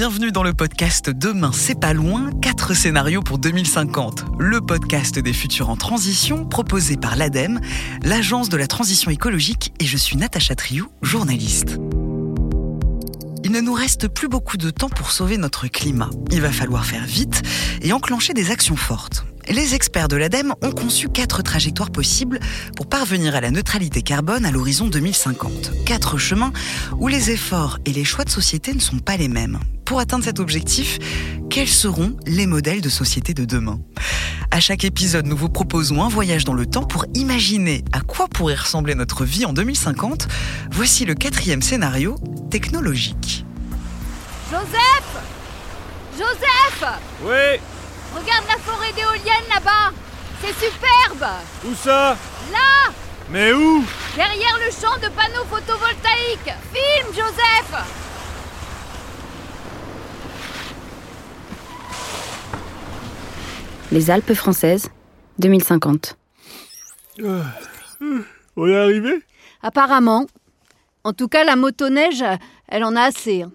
bienvenue dans le podcast Demain c'est pas loin, 4 scénarios pour 2050, le podcast des futurs en transition proposé par l'ADEME, l'agence de la transition écologique et je suis Natacha Triou, journaliste. Il ne nous reste plus beaucoup de temps pour sauver notre climat. Il va falloir faire vite et enclencher des actions fortes. Les experts de l'ADEME ont conçu quatre trajectoires possibles pour parvenir à la neutralité carbone à l'horizon 2050. Quatre chemins où les efforts et les choix de société ne sont pas les mêmes. Pour atteindre cet objectif, quels seront les modèles de société de demain? À chaque épisode, nous vous proposons un voyage dans le temps pour imaginer à quoi pourrait ressembler notre vie en 2050. Voici le quatrième scénario technologique. Joseph! Joseph! Oui? Regarde la forêt d'éoliennes là-bas. C'est superbe. Où ça? Là. Mais où? Derrière le champ de panneaux photovoltaïques. Filme, Joseph Les Alpes françaises, 2050. On est arrivé? Apparemment. En tout cas, la motoneige, elle en a assez. hein.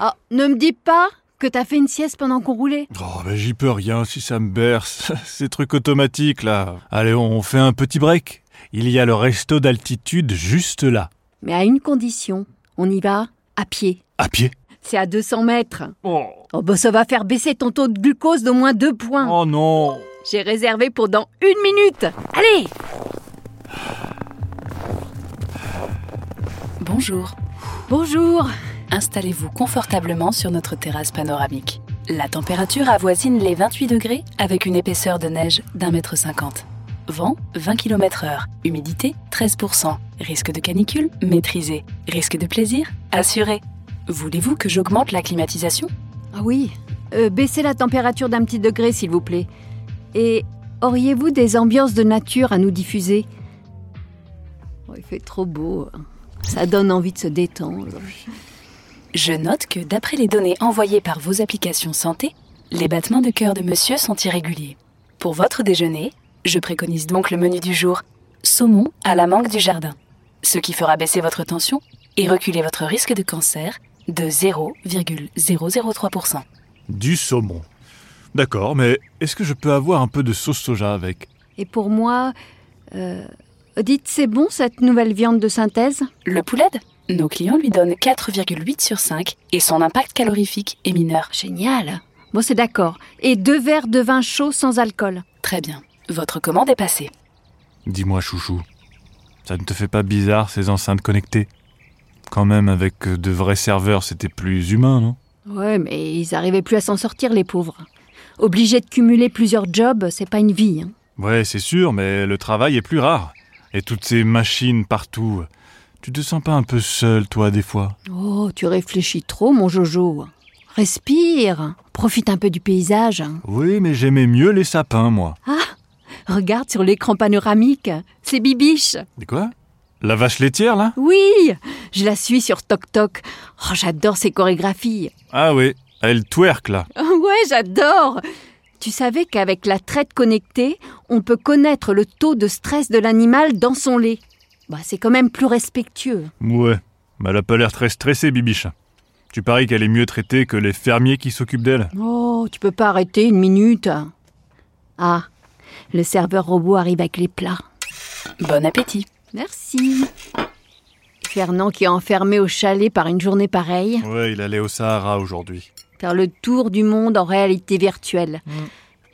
Ah, ne me dis pas que t'as fait une sieste pendant qu'on roulait. Oh, ben j'y peux rien si ça me berce. Ces trucs automatiques là. Allez, on fait un petit break. Il y a le resto d'altitude juste là. Mais à une condition. On y va à pied. À pied? C'est à 200 mètres. Oh, Oh bah ça va faire baisser ton taux de glucose d'au moins deux points. oh non J'ai réservé pour dans une minute. Allez Bonjour. Bonjour. Installez-vous confortablement sur notre terrasse panoramique. La température avoisine les 28 degrés avec une épaisseur de neige d'un mètre cinquante. Vent 20 km heure. Humidité 13%. Risque de canicule maîtrisé. Risque de plaisir assuré. Voulez-vous que j'augmente la climatisation? Ah oui, euh, baissez la température d'un petit degré s'il vous plaît. Et auriez-vous des ambiances de nature à nous diffuser? Oh, Il fait trop beau. Ça donne envie de se détendre. Je note que d'après les données envoyées par vos applications santé, les battements de cœur de monsieur sont irréguliers. Pour votre déjeuner, je préconise donc le menu du jour saumon à la mangue du jardin, ce qui fera baisser votre tension et reculer votre risque de cancer de 0,003%. Du saumon. D'accord, mais est-ce que je peux avoir un peu de sauce soja avec? Et pour moi, euh, dites c'est bon cette nouvelle viande de synthèse? Le poulet? Nos clients lui donnent 4,8 sur 5 et son impact calorifique est mineur. Génial. Bon c'est d'accord. Et deux verres de vin chaud sans alcool? Très bien. Votre commande est passée. Dis-moi, chouchou, ça ne te fait pas bizarre ces enceintes connectées? Quand même, avec de vrais serveurs, c'était plus humain, non? Ouais, mais ils arrivaient plus à s'en sortir les pauvres. Obligés de cumuler plusieurs jobs, c'est pas une vie. hein. Ouais, c'est sûr, mais le travail est plus rare. Et toutes ces machines partout. Tu te sens pas un peu seul, toi, des fois? Oh, tu réfléchis trop, mon Jojo. Respire, profite un peu du paysage. Oui, mais j'aimais mieux les sapins, moi. Regarde sur l'écran panoramique, c'est Bibiche. De quoi? La vache laitière, là? Oui, je la suis sur Tok Tok. Oh, j'adore ses chorégraphies. Ah oui, elle twerk, là. Ouais, j'adore. Tu savais qu'avec la traite connectée, on peut connaître le taux de stress de l'animal dans son lait. Bah, c'est quand même plus respectueux. Ouais, mais elle a pas l'air très stressée, Bibiche. Tu paries qu'elle est mieux traitée que les fermiers qui s'occupent d'elle Oh, tu peux pas arrêter une minute. Ah, le serveur robot arrive avec les plats. Bon appétit. Merci. Fernand qui est enfermé au chalet par une journée pareille, Ouais, il allait au Sahara aujourd'hui. faire le tour du monde en réalité virtuelle.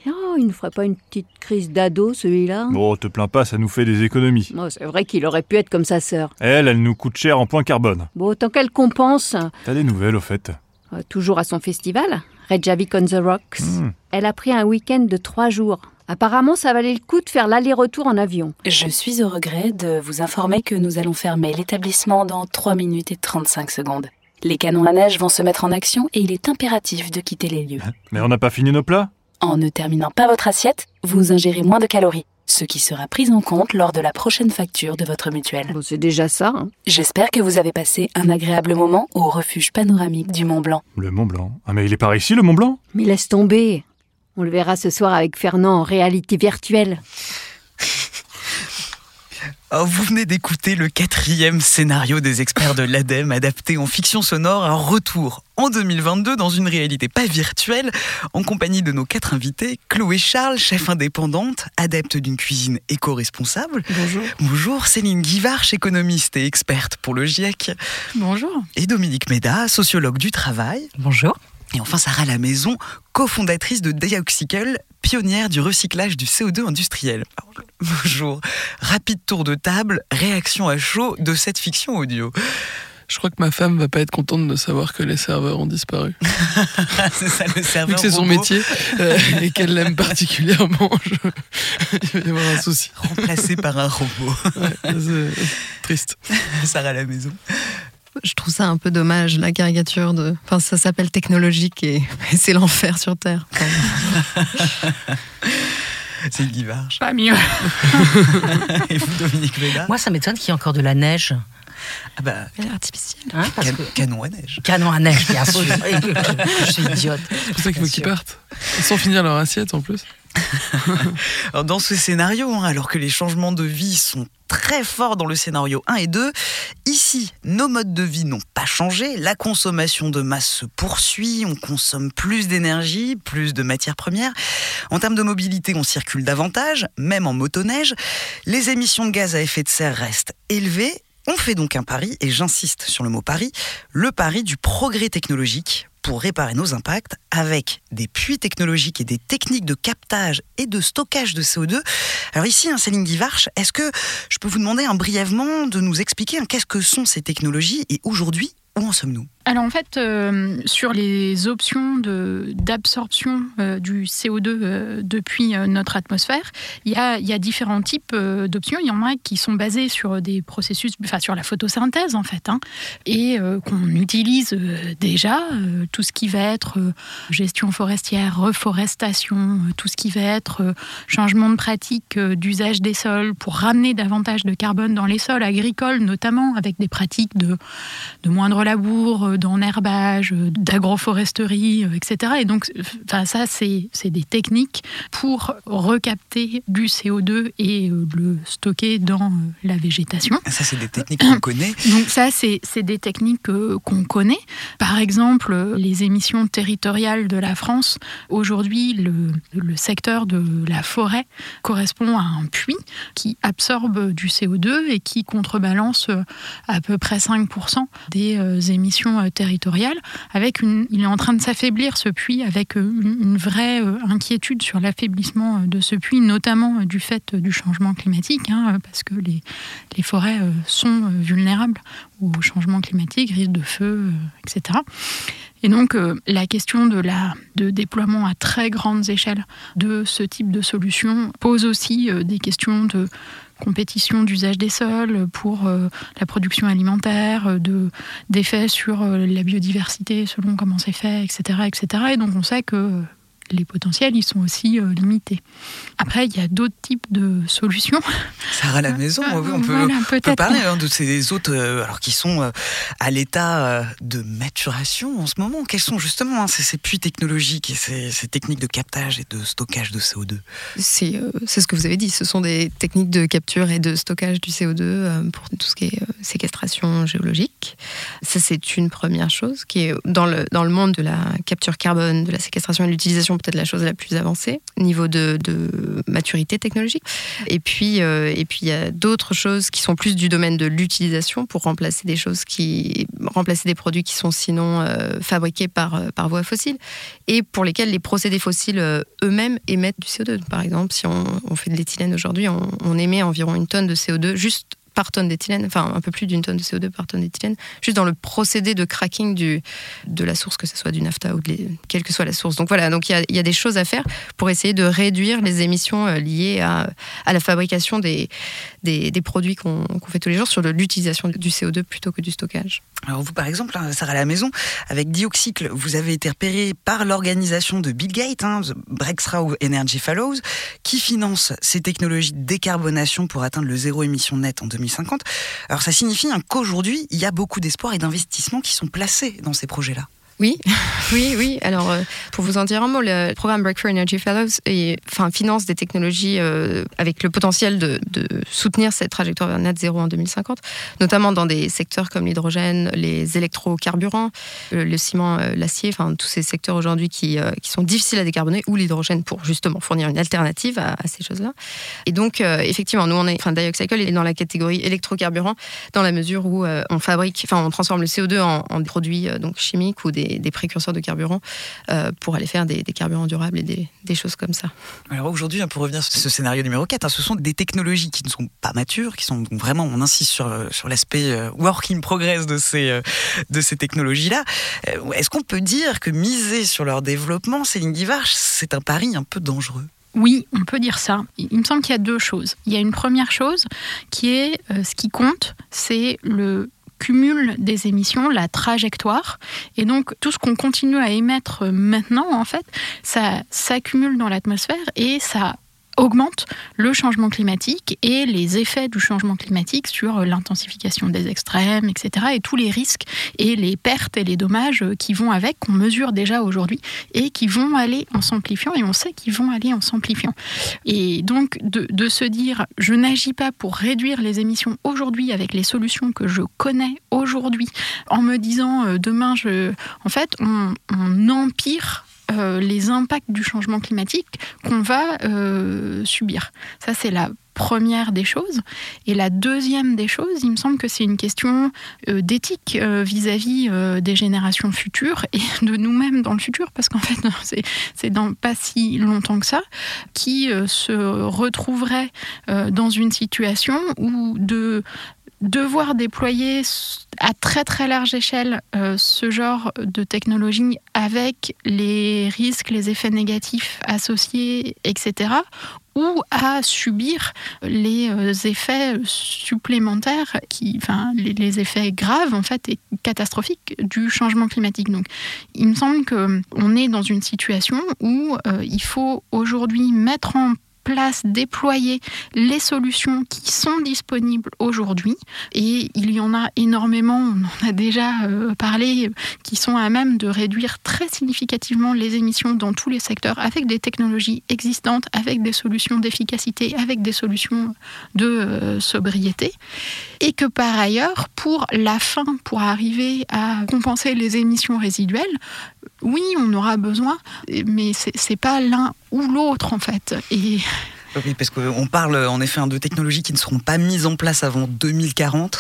Oh, il ne ferait pas une petite crise d'ado, celui-là Bon, te plains pas, ça nous fait des économies. Oh, C'est vrai qu'il aurait pu être comme sa sœur. Elle, elle nous coûte cher en point carbone. Bon, tant qu'elle compense, T'as des nouvelles, au fait euh, toujours à son festival, Reykjavik on the Rocks, Hmm. elle a pris un week-end de trois jours. Apparemment, ça valait le coup de faire l'aller-retour en avion. Je suis au regret de vous informer que nous allons fermer l'établissement dans 3 minutes et 35 secondes. Les canons à neige vont se mettre en action et il est impératif de quitter les lieux. Mais on n'a pas fini nos plats? En ne terminant pas votre assiette, vous ingérez moins de calories, ce qui sera pris en compte lors de la prochaine facture de votre mutuelle. Bon, c'est déjà ça. hein. J'espère que vous avez passé un agréable moment au refuge panoramique du Mont Blanc. Le Mont Blanc. Ah, mais il est par ici, le Mont Blanc? Mais laisse tomber. On le verra ce soir avec Fernand en réalité virtuelle. Oh, vous venez d'écouter le quatrième scénario des experts de l'ADEME adapté en fiction sonore, un retour en 2022 dans une réalité pas virtuelle, en compagnie de nos quatre invités, Chloé Charles, chef indépendante, adepte d'une cuisine éco-responsable. Bonjour. Bonjour, Céline Guivarch, économiste et experte pour le GIEC. Bonjour. Et Dominique Méda, sociologue du travail. Bonjour. Et enfin Sarah Lamaison, cofondatrice de Dioxicle, pionnière du recyclage du CO2 industriel. Bonjour. Rapide tour de table, réaction à chaud de cette fiction audio. Je crois que ma femme va pas être contente de savoir que les serveurs ont disparu. c'est ça le serveur. Vu que c'est son métier euh, et qu'elle l'aime particulièrement, je- il va y avoir un souci. Remplacé par un robot. Ouais, triste. Sarah Lamaison. Je trouve ça un peu dommage, la caricature de. Enfin, ça s'appelle technologique et, et c'est l'enfer sur Terre. C'est Guy Varche. Pas mieux. Et vous, Dominique Méda Moi, ça m'étonne qu'il y ait encore de la neige. ah bah, elle est artificielle. Hein, parce can- que... canon à neige. Canon à neige, bien sûr. Je, je suis idiote. C'est pour ça qu'il faut qu'ils partent. Sans finir leur assiette en plus. Dans ce scénario, hein, alors que les changements de vie sont très forts dans le scénario 1 et 2, ici, nos modes de vie n'ont pas changé, la consommation de masse se poursuit, on consomme plus d'énergie, plus de matières premières. En termes de mobilité, on circule davantage, même en motoneige. Les émissions de gaz à effet de serre restent élevées. On fait donc un pari, et j'insiste sur le mot pari, le pari du progrès technologique pour réparer nos impacts avec des puits technologiques et des techniques de captage et de stockage de CO2. Alors ici, hein, Céline Guivarch, est-ce que je peux vous demander hein, brièvement de nous expliquer hein, qu'est-ce que sont ces technologies et aujourd'hui, en sommes-nous? Alors en fait, euh, sur les options d'absorption euh, du CO2 euh, depuis notre atmosphère, il y a, y a différents types d'options. Il y en a qui sont basées sur des processus, enfin sur la photosynthèse en fait, hein, et qu'on utilise déjà. tout ce qui va être gestion forestière, reforestation, tout ce qui va être changement de pratique d'usage des sols pour ramener davantage de carbone dans les sols agricoles, notamment avec des pratiques de de moindre labour, euh, d'enherbage, euh, d'agroforesterie, euh, etc. Et donc, enfin, ça, c'est c'est des techniques pour recapter du CO2 et le stocker dans la végétation. Ça, c'est des techniques qu'on connaît. Donc ça, c'est c'est des techniques qu'on connaît. Par exemple, les émissions territoriales de la France. Aujourd'hui, le, le secteur de la forêt correspond à un puits qui absorbe du CO2 et qui contrebalance à peu près 5% des émissions euh, territoriales. Avec une, il est en train de s'affaiblir ce puits avec euh, une, vraie euh, inquiétude sur l'affaiblissement euh, de ce puits, notamment euh, du fait euh, du changement climatique, hein, parce que les, les forêts euh, sont euh, vulnérables au changement climatique, risque de feu, euh, etc. Et donc euh, la question de, la, de déploiement à très grandes échelles de ce type de solution pose aussi euh, des questions de compétition d'usage des sols pour euh, la production alimentaire, euh, de, d'effets sur euh, la biodiversité selon comment c'est fait, etc., etc. Et donc on sait que euh, les potentiels, ils sont aussi euh, limités. Après, il y a d'autres types de solutions. Sarah Lamaison, Ah, oui, on peut, voilà, on peut peut-être. parler hein, de ces autres, euh, alors qui sont euh, à l'état de maturation en ce moment. Quels sont justement hein, ces, ces puits technologiques et ces, ces techniques de captage et de stockage de CO2 C'est euh, ce que vous avez dit. Ce sont des techniques de capture et de stockage du CO2 euh, pour tout ce qui est euh, séquestration géologique. Ça, c'est une première chose qui est dans le, dans le monde de la capture carbone, de la séquestration et de l'utilisation, peut-être la chose la plus avancée, niveau de, de maturité technologique. Et puis, euh, et puis il y a d'autres choses qui sont plus du domaine de l'utilisation pour remplacer des choses qui. remplacer des produits qui sont sinon euh, fabriqués par, euh, par voie fossile et pour lesquels les procédés fossiles eux-mêmes émettent du CO2. Par exemple, si on, on fait de l'éthylène aujourd'hui, on, on émet environ une tonne de CO2 juste par tonne d'éthylène, enfin un peu plus d'une tonne de CO2 par tonne d'éthylène, juste dans le procédé de cracking du, de la source, que ce soit du nafta ou de les- quelle que soit la source. Donc voilà, donc il y a, y a des choses à faire pour essayer de réduire les émissions euh, liées à, à la fabrication des, des, produits qu'on qu'on fait tous les jours sur l'utilisation du CO2 plutôt que du stockage. Alors vous, par exemple, hein, Sarah Lamaison, avec Dioxycle, vous avez été repéré par l'organisation de Bill Gates, hein, Breakthrough Energy Fellows, qui finance ces technologies de décarbonation pour atteindre le zéro émission net en 2050. Alors ça signifie qu'aujourd'hui, il y a beaucoup d'espoir et d'investissements qui sont placés dans ces projets-là. Oui, oui, oui. Alors, euh, pour vous en dire un mot, le programme Breakthrough Energy Fellows finance des technologies euh, avec le potentiel de, soutenir cette trajectoire vers net zéro en 2050, notamment dans des secteurs comme l'hydrogène, les électrocarburants, le, le ciment, euh, l'acier, enfin, tous ces secteurs aujourd'hui qui, euh, sont difficiles à décarboner, ou l'hydrogène pour justement fournir une alternative à, ces choses-là. Et donc, euh, effectivement, nous, on est, enfin, Dioxycle est dans la catégorie électrocarburant dans la mesure où on fabrique, enfin, on transforme le CO2 en, en produits donc chimiques ou des des, précurseurs de carburant euh, pour aller faire des, des, carburants durables et des, des choses comme ça. Alors aujourd'hui, hein, pour revenir sur ce scénario numéro 4, hein, ce sont des technologies qui ne sont pas matures, qui sont vraiment, on insiste sur, euh, sur l'aspect euh, work in progress de ces, de ces technologies-là. Est-ce qu'on peut dire que miser sur leur développement, Céline Guivarch, c'est un pari un peu dangereux? Oui, on peut dire ça. Il me semble qu'il y a deux choses. Il y a une première chose qui est ce qui compte, c'est le cumul des émissions, la trajectoire. Et donc, tout ce qu'on continue à émettre maintenant, en fait, ça s'accumule dans l'atmosphère et ça augmente le changement climatique et les effets du changement climatique sur l'intensification des extrêmes, etc. et tous les risques et les pertes et les dommages qui vont avec, qu'on mesure déjà aujourd'hui et qui vont aller en s'amplifiant et on sait qu'ils vont aller en s'amplifiant. Et donc de, se dire je n'agis pas pour réduire les émissions aujourd'hui avec les solutions que je connais aujourd'hui en me disant euh, demain je... En fait on empire euh, les impacts du changement climatique qu'on va euh, subir. Ça, c'est la première des choses. Et la deuxième des choses, il me semble que c'est une question euh, d'éthique vis-à-vis des générations futures et de nous-mêmes dans le futur, parce qu'en fait, c'est dans pas si longtemps que ça, qui se retrouverait dans une situation où de devoir déployer à très très large échelle euh, ce genre de technologie avec les risques, les effets négatifs associés, etc., ou à subir les euh, effets supplémentaires, qui, enfin, les, effets graves en fait et catastrophiques du changement climatique. Donc, il me semble qu'on est dans une situation où euh, il faut aujourd'hui mettre en place, déployer les solutions qui sont disponibles aujourd'hui. Et il y en a énormément, on en a déjà euh, parlé, qui sont à même de réduire très significativement les émissions dans tous les secteurs avec des technologies existantes, avec des solutions d'efficacité, avec des solutions de euh, sobriété. Et que par ailleurs, pour la fin, pour arriver à compenser les émissions résiduelles, oui, on aura besoin, mais c'est pas l'un ou l'autre en fait. Et oui, parce qu'on parle en effet de technologies qui ne seront pas mises en place avant 2040,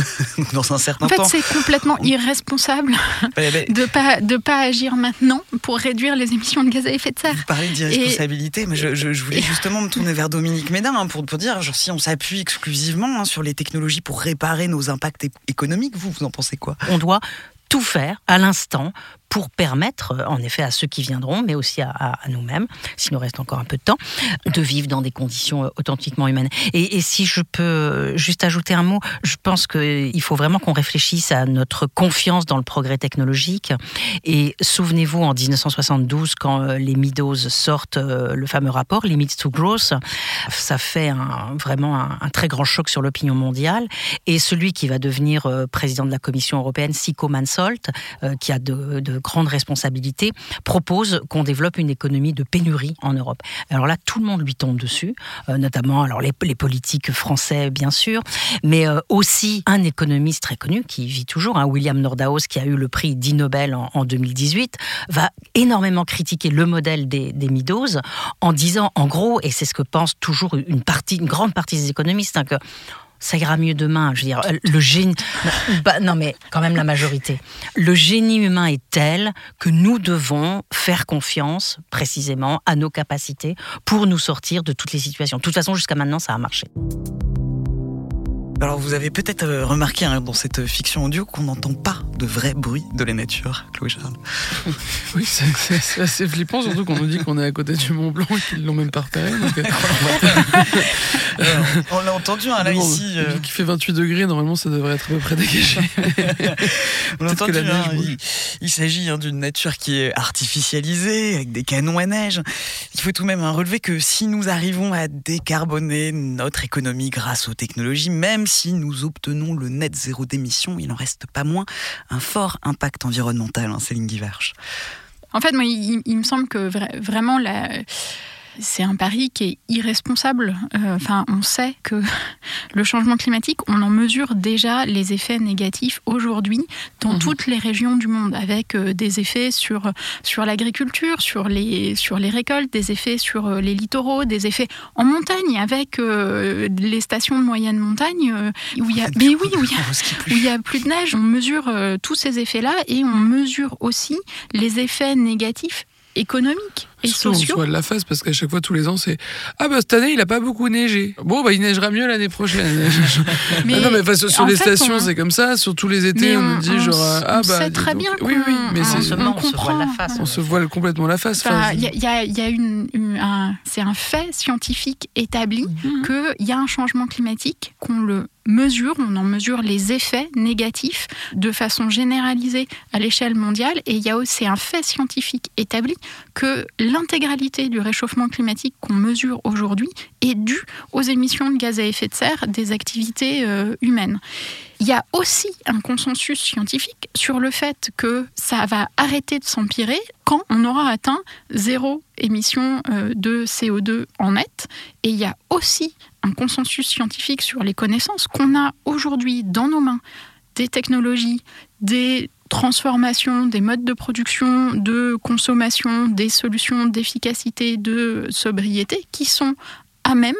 dans un certain temps. En fait, c'est complètement irresponsable de ne pas, de pas agir maintenant pour réduire les émissions de gaz à effet de serre. Vous parlez d'irresponsabilité, mais je, je, je, voulais justement me tourner vers Dominique Médin hein, pour, pour dire, genre, si on s'appuie exclusivement hein, sur les technologies pour réparer nos impacts économiques, vous, vous en pensez quoi? On doit tout faire à l'instant pour permettre, euh, en effet, à ceux qui viendront, mais aussi à, nous-mêmes, s'il nous reste encore un peu de temps, de vivre dans des conditions euh, authentiquement humaines. Et, si je peux euh, juste ajouter un mot, je pense qu'il faut vraiment qu'on réfléchisse à notre confiance dans le progrès technologique. Et souvenez-vous, en 1972, quand les Meadows sortent le fameux rapport Limits to Growth, ça fait vraiment un, très grand choc sur l'opinion mondiale. Et celui qui va devenir président de la Commission européenne, Sico Mansolt, qui a de grande responsabilité, propose qu'on développe une économie de pénurie en Europe. Alors là, tout le monde lui tombe dessus, euh, notamment alors les, politiques français, bien sûr, mais euh, aussi un économiste très connu qui vit toujours, hein, William Nordhaus, qui a eu le prix d'I Nobel en, en, 2018, va énormément critiquer le modèle des, des en disant, en gros, et c'est ce que pense toujours une partie, une grande partie des économistes, hein, que ça ira mieux demain. Je veux dire, le génie. bah, non, mais quand même la majorité. Le génie humain est tel que nous devons faire confiance précisément à nos capacités pour nous sortir de toutes les situations. De toute façon, jusqu'à maintenant, ça a marché. Alors vous avez peut-être remarqué hein, dans cette fiction audio qu'on n'entend pas de vrai bruit de la nature, Chloé Charles. oui, c'est assez flippant, surtout qu'on nous dit qu'on est à côté du Mont Blanc et qu'ils l'ont même pas repéré. Donc... euh, on l'a entendu hein, là bon, ici. Euh... Qui fait 28 degrés, normalement ça devrait être à peu près dégagé. on entendu, que la neige hein, il, il s'agit hein, d'une nature qui est artificialisée, avec des canons à neige. Il faut tout de même relever que si nous arrivons à décarboner notre économie grâce aux technologies, même si nous obtenons le net zéro d'émissions, il n'en reste pas moins un fort impact environnemental, hein, Céline. En fait, moi, il, me semble que vra- vraiment, la- c'est un pari qui est irresponsable. Euh, Enfin, on sait que le changement climatique, on en mesure déjà les effets négatifs aujourd'hui dans Mhm. toutes les régions du monde, avec euh, des effets sur, sur l'agriculture, sur les, sur les récoltes, des effets sur euh, les littoraux, des effets en montagne, avec euh, les stations de moyenne montagne, euh, où il y a... Mais oui, où il y a plus. il y a plus de neige, on mesure euh, tous ces effets-là et on mesure aussi les effets négatifs économiques et Surtout, on se de la face parce qu'à chaque fois, tous les ans, c'est Ah bah cette année, il a pas beaucoup neigé. Bon, bah il neigera mieux l'année prochaine. Mais Ah non, mais enfin, sur, les fait, stations, on- c'est comme ça. Sur tous les étés, Mais on, nous dit genre Ah bah. dis très donc. bien Oui, oui, mais on c'est. se- on se voit la face. On se voile complètement la face. Enfin, Il y a, y une, une- un, c'est un fait scientifique établi Mhm. qu'il y a un changement climatique, qu'on le on en mesure les effets négatifs de façon généralisée à l'échelle mondiale. Et il y a aussi un fait scientifique établi que l'intégralité du réchauffement climatique qu'on mesure aujourd'hui est due aux émissions de gaz à effet de serre des activités euh, humaines. Il y a aussi un consensus scientifique sur le fait que ça va arrêter de s'empirer quand on aura atteint zéro émission euh, de CO2 en net. Et il y a aussi un consensus scientifique sur les connaissances qu'on a aujourd'hui dans nos mains des technologies, des transformations, des modes de production, de consommation, des solutions d'efficacité, de sobriété qui sont à même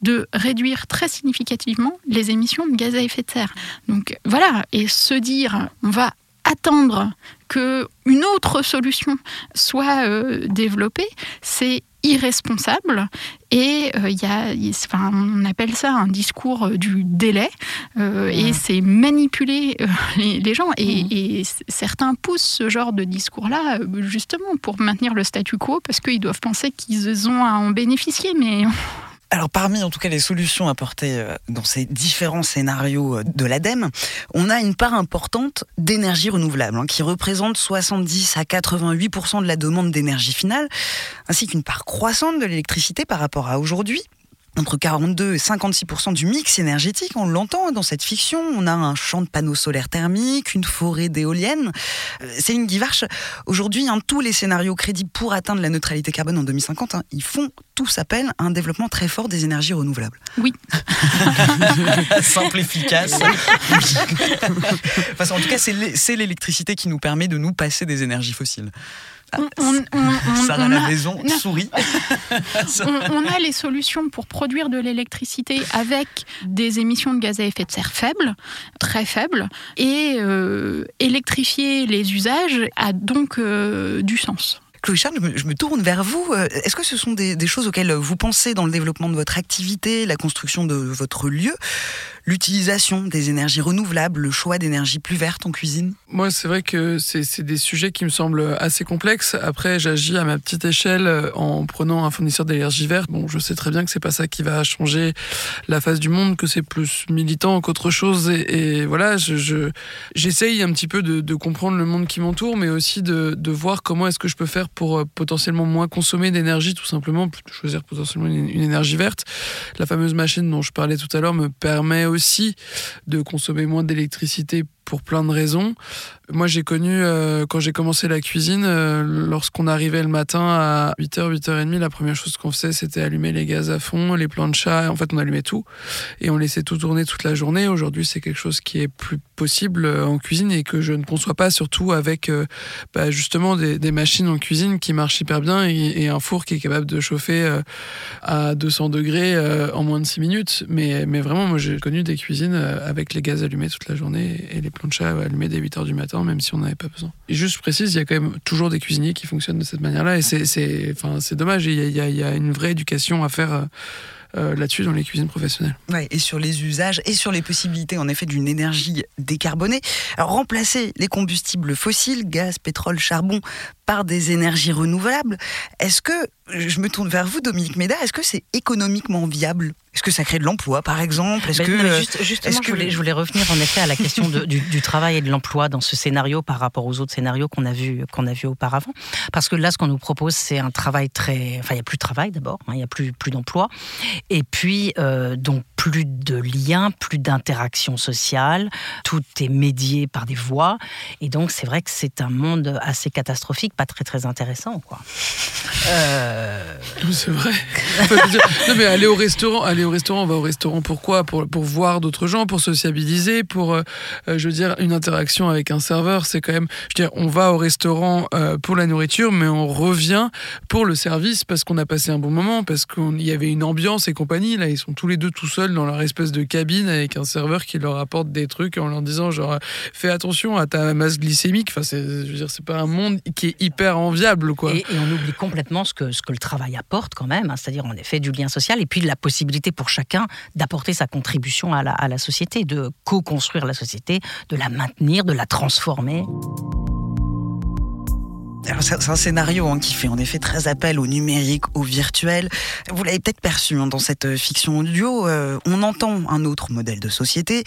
de réduire très significativement les émissions de gaz à effet de serre. Donc voilà, et se dire on va attendre que une autre solution soit euh, développée, c'est irresponsable. Et euh, y a, enfin, on appelle ça un discours euh, du délai euh, et c'est manipuler euh, les, les gens. Et, et c- certains poussent ce genre de discours-là justement pour maintenir le statu quo parce qu'ils doivent penser qu'ils ont à en bénéficier mais Alors parmi en tout cas les solutions apportées euh, dans ces différents scénarios euh, de l'ADEME, on a une part importante d'énergie renouvelable hein, qui représente 70 à 88% de la demande d'énergie finale, ainsi qu'une part croissante de l'électricité par rapport à aujourd'hui. Entre 42 et 56% du mix énergétique, on l'entend dans cette fiction. On a un champ de panneaux solaires thermiques, une forêt d'éoliennes. Euh, Céline Guivarch, aujourd'hui, hein, tous les scénarios crédibles pour atteindre la neutralité carbone en 2050, hein, ils font tous appel à un développement très fort des énergies renouvelables. Oui. Simple, efficace. enfin, en tout cas, c'est l'électricité qui nous permet de nous passer des énergies fossiles. Ah, on, on- Sarah on la a- maison sourit. on, a les solutions pour produire de l'électricité avec des émissions de gaz à effet de serre faibles, très faibles, et euh, électrifier les usages a donc euh, du sens. Chloé Charles, je me, tourne vers vous. Euh, Est-ce que ce sont des, des choses auxquelles vous pensez dans le développement de votre activité, la construction de votre lieu, l'utilisation des énergies renouvelables, le choix d'énergie plus verte en cuisine Moi, c'est vrai que c'est des sujets qui me semblent assez complexes. Après, j'agis à ma petite échelle euh, en prenant un fournisseur d'énergie verte. Bon, je sais très bien que c'est pas ça qui va changer la face du monde, que c'est plus militant qu'autre chose. Et, voilà, je- je j'essaye un petit peu de, comprendre le monde qui m'entoure, mais aussi de, voir comment est-ce que je peux faire pour euh, potentiellement moins consommer d'énergie, tout simplement, choisir potentiellement une, une énergie verte. La fameuse machine dont je parlais tout à l'heure me permet aussi de consommer moins d'électricité pour plein de raisons. Moi, j'ai connu, euh, quand j'ai commencé la cuisine, euh, lorsqu'on arrivait le matin à 8h, 8h30, la première chose qu'on faisait, c'était allumer les gaz à fond, les planchas. En fait, on allumait tout et on laissait tout tourner toute la journée. Aujourd'hui, c'est quelque chose qui est plus possible euh, en cuisine et que je ne conçois pas, surtout avec bah, justement des, machines en cuisine qui marchent hyper bien et, un four qui est capable de chauffer à 200 degrés en moins de 6 minutes. Mais, mais vraiment, moi, j'ai connu des cuisines avec les gaz allumés toute la journée et les planchas allumés dès 8 heures du matin, même si on n'avait pas besoin. Et juste, je précise, il y a quand même toujours des cuisiniers qui fonctionnent de cette manière-là et c'est, enfin, dommage. Il y, a, une vraie éducation à faire. euh, là-dessus dans les cuisines professionnelles. Ouais, et sur les usages et sur les possibilités en effet d'une énergie décarbonée. Alors remplacer les combustibles fossiles, gaz, pétrole, charbon, par des énergies renouvelables, est-ce que, je me tourne vers vous Dominique Méda, est-ce que c'est économiquement viable? Est-ce que ça crée de l'emploi, par exemple? Est-ce que justement, je, voulais, je, voulais, revenir en effet à la question du, du, travail et de l'emploi dans ce scénario par rapport aux autres scénarios qu'on a vu qu'on a vu auparavant. Parce que là, ce qu'on nous propose, c'est un travail très, enfin, il y a plus de travail d'abord, hein, il y a plus plus d'emploi, et puis euh, donc plus de liens, plus d'interaction sociale. Tout est médié par des voix, et donc c'est vrai que c'est un monde assez catastrophique, pas très très intéressant, quoi. Euh... C'est vrai. non mais aller au restaurant, aller au restaurant, on va au restaurant pourquoi? Pour, pour voir d'autres gens, pour sociabiliser, pour, euh, euh, je veux dire, une interaction avec un serveur. C'est quand même, je veux dire, on va au restaurant euh, pour la nourriture, mais on revient pour le service parce qu'on a passé un bon moment, parce qu'il y avait une ambiance et compagnie. Là, ils sont tous les deux tout seuls dans leur espèce de cabine avec un serveur qui leur apporte des trucs en leur disant, genre, fais attention à ta masse glycémique. Enfin, c'est, je veux dire, c'est pas un monde qui est hyper enviable, quoi. Et, on oublie complètement ce que, ce que le travail apporte quand même, hein. c'est-à-dire en effet du lien social et puis la possibilité pour chacun d'apporter sa contribution à la, société, de co-construire la société, de la maintenir, de la transformer. C'est un scénario hein, qui fait en effet très appel au numérique, au virtuel. Vous l'avez peut-être perçu hein, dans cette euh, fiction audio, euh, on entend un autre modèle de société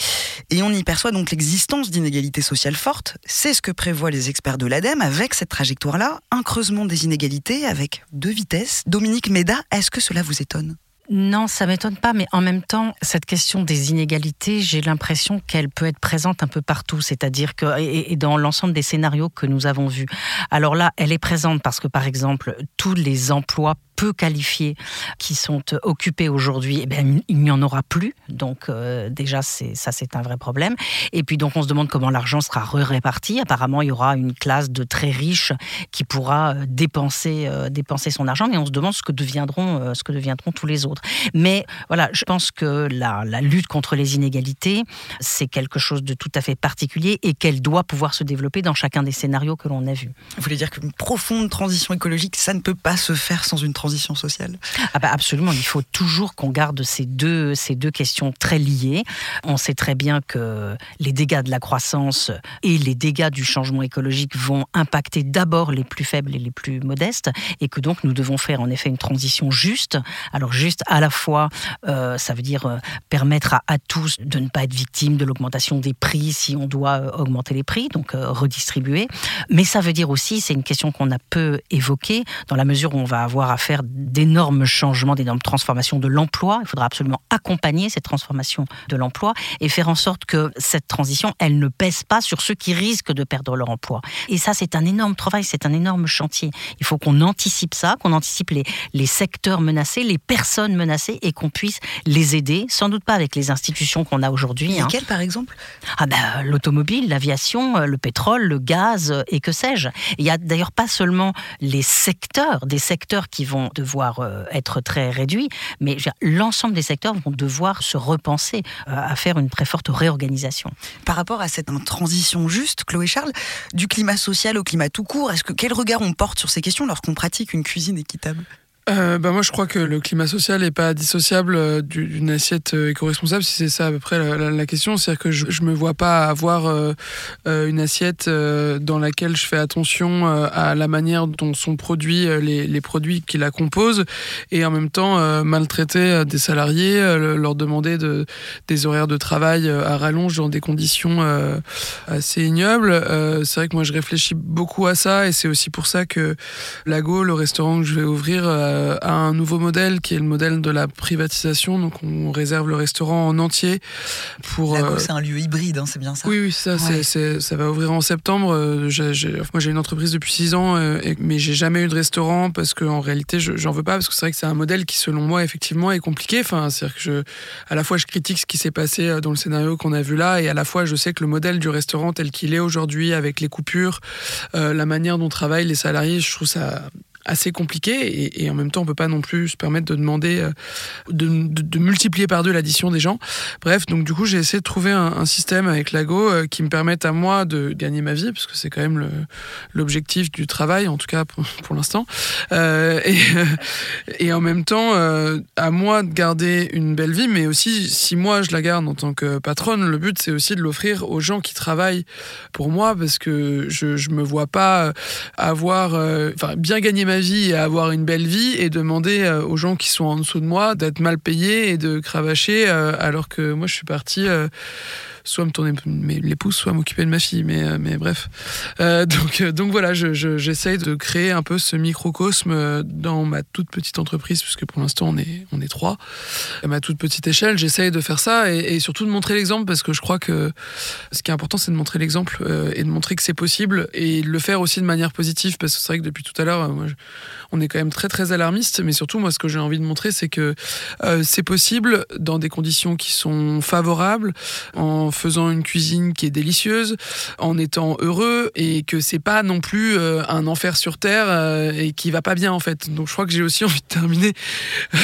et on y perçoit donc l'existence d'inégalités sociales fortes. C'est ce que prévoient les experts de l'ADEME avec cette trajectoire-là, un creusement des inégalités avec deux vitesses. Dominique Méda, est-ce que cela vous étonne? Non, ça m'étonne pas, mais en même temps, cette question des inégalités, j'ai l'impression qu'elle peut être présente un peu partout, c'est-à-dire que et, dans l'ensemble des scénarios que nous avons vus. Alors là, elle est présente parce que par exemple, tous les emplois peu qualifiés qui sont occupés aujourd'hui, eh il n'y en aura plus. Donc euh, déjà, ça, c'est un vrai problème. Et puis donc, on se demande comment l'argent sera réparti. Apparemment, il y aura une classe de très riches qui pourra euh, dépenser, euh, dépenser son argent, mais on se demande ce que deviendront, ce que deviendront tous les autres. Mais voilà, je pense que la, la lutte contre les inégalités, c'est quelque chose de tout à fait particulier et qu'elle doit pouvoir se développer dans chacun des scénarios que l'on a vus. Vous voulez dire qu'une profonde transition écologique, ça ne peut pas se faire sans une transition transition sociale ah bah Absolument, il faut toujours qu'on garde ces deux, ces deux questions très liées. On sait très bien que les dégâts de la croissance et les dégâts du changement écologique vont impacter d'abord les plus faibles et les plus modestes, et que donc nous devons faire en effet une transition juste. Alors juste à la fois, euh, ça veut dire euh, permettre à, à, tous de ne pas être victimes de l'augmentation des prix si on doit euh, augmenter les prix, donc redistribuer. Mais ça veut dire aussi, c'est une question qu'on a peu évoquée, dans la mesure où on va avoir à faire d'énormes changements, d'énormes transformations de l'emploi. Il faudra absolument accompagner cette transformation de l'emploi et faire en sorte que cette transition, elle ne pèse pas sur ceux qui risquent de perdre leur emploi. Et ça, c'est un énorme travail, c'est un énorme chantier. Il faut qu'on anticipe ça, qu'on anticipe les, les secteurs menacés, les personnes menacées et qu'on puisse les aider, sans doute pas avec les institutions qu'on a aujourd'hui. Hein. Lesquelles, par exemple? Ah ben, L'automobile, l'aviation, le pétrole, le gaz et que sais-je. Il n'y a d'ailleurs pas seulement les secteurs, des secteurs qui vont devoir euh, être très réduits, mais l'ensemble des secteurs vont devoir se repenser euh, à faire une très forte réorganisation. Par rapport à cette transition juste, Chloé Charles, du climat social au climat tout court, est-ce que quel regard on porte sur ces questions lorsqu'on pratique une cuisine équitable? Euh, bah moi, je crois que le climat social n'est pas dissociable euh, d'une assiette euh, éco-responsable, si c'est ça à peu près la, question. C'est-à-dire que je ne me vois pas avoir euh, une assiette dans laquelle je fais attention à la manière dont sont produits les, les, produits qui la composent et en même temps maltraiter des salariés, leur demander de, des horaires de travail à rallonge dans des conditions assez ignobles. c'est vrai que moi, je réfléchis beaucoup à ça et c'est aussi pour ça que Lago, le restaurant que je vais ouvrir, euh, à un nouveau modèle qui est le modèle de la privatisation. Donc on réserve le restaurant en entier pour. Euh, c'est un lieu hybride, hein, c'est bien ça. Oui, oui, ça, ça va ouvrir en septembre. Euh, moi, j'ai une entreprise depuis six ans, mais j'ai jamais eu de restaurant parce qu'en réalité, j'en veux pas parce que c'est vrai que c'est un modèle qui, selon moi, effectivement, est compliqué. Enfin, c'est-à-dire que je, à la fois, je critique ce qui s'est passé dans le scénario qu'on a vu là, et à la fois, je sais que le modèle du restaurant tel qu'il est aujourd'hui, avec les coupures, la manière dont travaillent les salariés, je trouve ça assez compliqué et, en même temps on peut pas non plus se permettre de demander euh, de, multiplier par deux l'addition des gens. Bref, donc du coup j'ai essayé de trouver un, système avec Lago euh, qui me permette à moi de gagner ma vie parce que c'est quand même l'objectif du travail en tout cas pour, l'instant euh, et, en même temps à moi de garder une belle vie mais aussi si moi je la garde en tant que patronne le but c'est aussi de l'offrir aux gens qui travaillent pour moi parce que je je me vois pas avoir enfin bien gagner ma vie et avoir une belle vie et demander euh, aux gens qui sont en dessous de moi d'être mal payés et de cravacher euh, alors que moi je suis parti euh, soit me tourner l'épouse, soit m'occuper de ma fille. Mais, euh, mais bref. Euh, donc, euh, donc voilà, j'essaye de créer un peu ce microcosme dans ma toute petite entreprise, puisque pour l'instant on est, on est trois. À ma toute petite échelle, j'essaye de faire ça et, surtout de montrer l'exemple, parce que je crois que ce qui est important, c'est de montrer l'exemple et de montrer que c'est possible et de le faire aussi de manière positive, parce que c'est vrai que depuis tout à l'heure, on est quand même très très alarmiste, mais surtout moi ce que j'ai envie de montrer, c'est que c'est possible dans des conditions qui sont favorables, en faisant une cuisine qui est délicieuse, en étant heureux et que c'est pas non plus euh, un enfer sur terre euh, et qui va pas bien en fait. Donc je crois que j'ai aussi envie de terminer euh,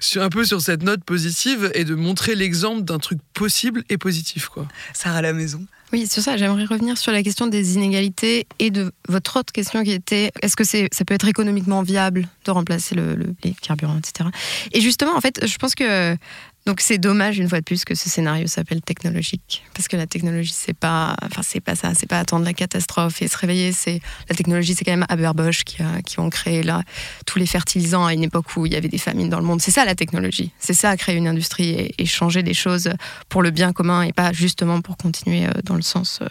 sur un peu sur cette note positive et de montrer l'exemple d'un truc possible et positif quoi. Sarah à la maison. Oui, sur ça, j'aimerais revenir sur la question des inégalités et de votre autre question qui était est-ce que c'est, ça peut être économiquement viable de remplacer le, les carburants, etc. Et justement, en fait, je pense que donc c'est dommage une fois de plus que ce scénario s'appelle technologique parce que la technologie c'est pas enfin c'est pas ça, c'est pas attendre la catastrophe et se réveiller, c'est la technologie c'est quand même Haber-Bosch qui, qui ont créé là tous les fertilisants à une époque où il y avait des famines dans le monde. C'est ça la technologie. C'est ça créer une industrie et, changer des choses pour le bien commun et pas justement pour continuer euh, dans le sens euh,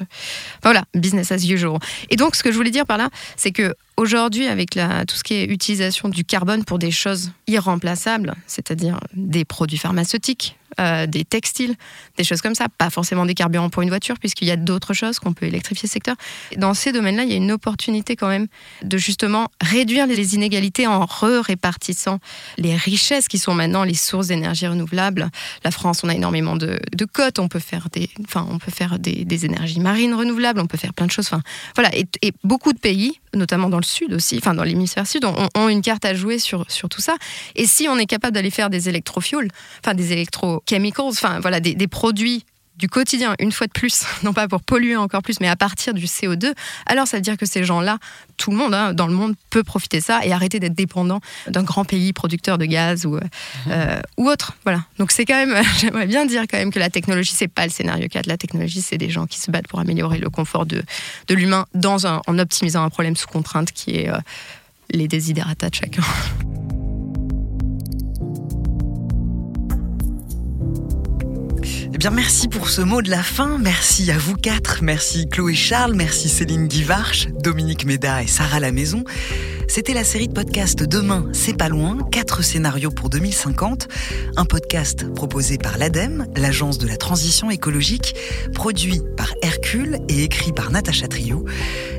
voilà, business as usual. Et donc ce que je voulais dire par là, c'est que Aujourd'hui, avec la, tout ce qui est utilisation du carbone pour des choses irremplaçables, c'est-à-dire des produits pharmaceutiques, euh, des textiles, des choses comme ça. Pas forcément des carburants pour une voiture, puisqu'il y a d'autres choses qu'on peut électrifier ce secteur. Dans ces domaines-là, il y a une opportunité quand même de justement réduire les inégalités en re-répartissant les richesses qui sont maintenant les sources d'énergie renouvelable. La France, on a énormément de, de cotes, on peut faire, des, enfin, on peut faire des, énergies marines renouvelables, on peut faire plein de choses. Enfin, voilà. Et, beaucoup de pays, notamment dans le sud aussi, enfin dans l'hémisphère sud, ont, une carte à jouer sur, sur tout ça. Et si on est capable d'aller faire des électrofuels, enfin des électro chemicals, enfin voilà, des, produits du quotidien, une fois de plus, non pas pour polluer encore plus, mais à partir du CO2, alors ça veut dire que ces gens-là, tout le monde hein, dans le monde peut profiter de ça et arrêter d'être dépendant d'un grand pays producteur de gaz ou, euh, mhm. euh, ou autre. Voilà. Donc c'est quand même, j'aimerais bien dire quand même que la technologie, c'est pas le scénario 4. La technologie, c'est des gens qui se battent pour améliorer le confort de, de l'humain dans un, en optimisant un problème sous contrainte qui est euh, les désidératas de chacun. Eh bien, merci pour ce mot de la fin. Merci à vous quatre. Merci Chloé Charles. Merci Céline Guivarch, Dominique Méda et Sarah La Maison. C'était la série de podcasts Demain, c'est pas loin, quatre scénarios pour 2050. Un podcast proposé par l'ADEME, l'Agence de la transition écologique, produit par Hercule et écrit par Natacha Trio.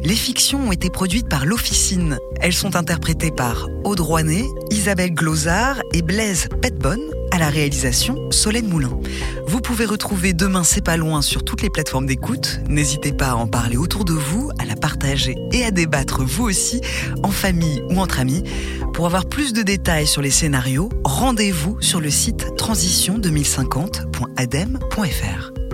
Les fictions ont été produites par l'Officine. Elles sont interprétées par Aude Rouanet, Isabelle Glozard et Blaise Petbonne à la réalisation, Solène Moulin. Vous pouvez retrouver Demain c'est pas loin sur toutes les plateformes d'écoute. N'hésitez pas à en parler autour de vous, à la partager et à débattre vous aussi, en famille ou entre amis. Pour avoir plus de détails sur les scénarios, rendez-vous sur le site transition2050.adem.fr.